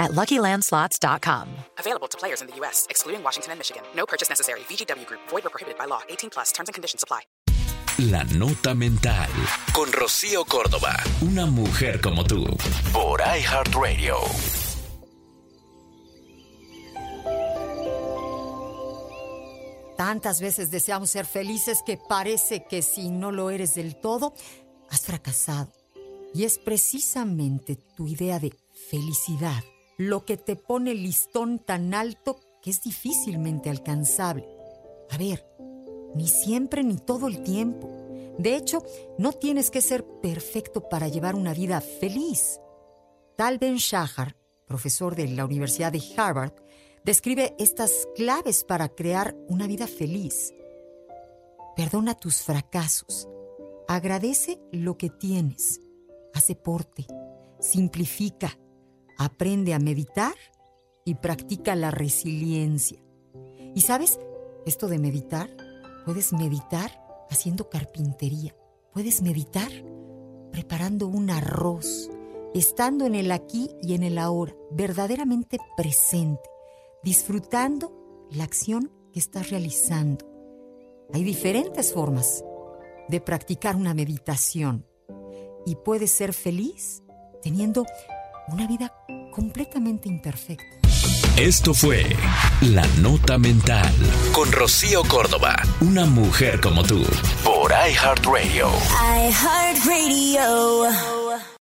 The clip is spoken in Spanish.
at LuckyLandSlots.com. Available to players in the U.S., excluding Washington and Michigan. No purchase necessary. VGW Group. Void or prohibited by law. 18 plus. Terms and conditions apply. La Nota Mental. Con Rocío Córdoba. Una mujer como tú. Por iHeartRadio. Tantas veces deseamos ser felices que parece que si no lo eres del todo, has fracasado. Y es precisamente tu idea de felicidad lo que te pone el listón tan alto que es difícilmente alcanzable. A ver, ni siempre ni todo el tiempo. De hecho, no tienes que ser perfecto para llevar una vida feliz. Tal Ben Shahar, profesor de la Universidad de Harvard, describe estas claves para crear una vida feliz. Perdona tus fracasos. Agradece lo que tienes. Haz deporte. Simplifica. Aprende a meditar y practica la resiliencia. Y sabes, esto de meditar, puedes meditar haciendo carpintería. Puedes meditar preparando un arroz, estando en el aquí y en el ahora, verdaderamente presente disfrutando la acción que estás realizando. Hay diferentes formas de practicar una meditación y puedes ser feliz teniendo una vida completamente imperfecta. Esto fue La Nota Mental. Con Rocío Córdoba. Una mujer como tú. Por iHeartRadio. iHeartRadio.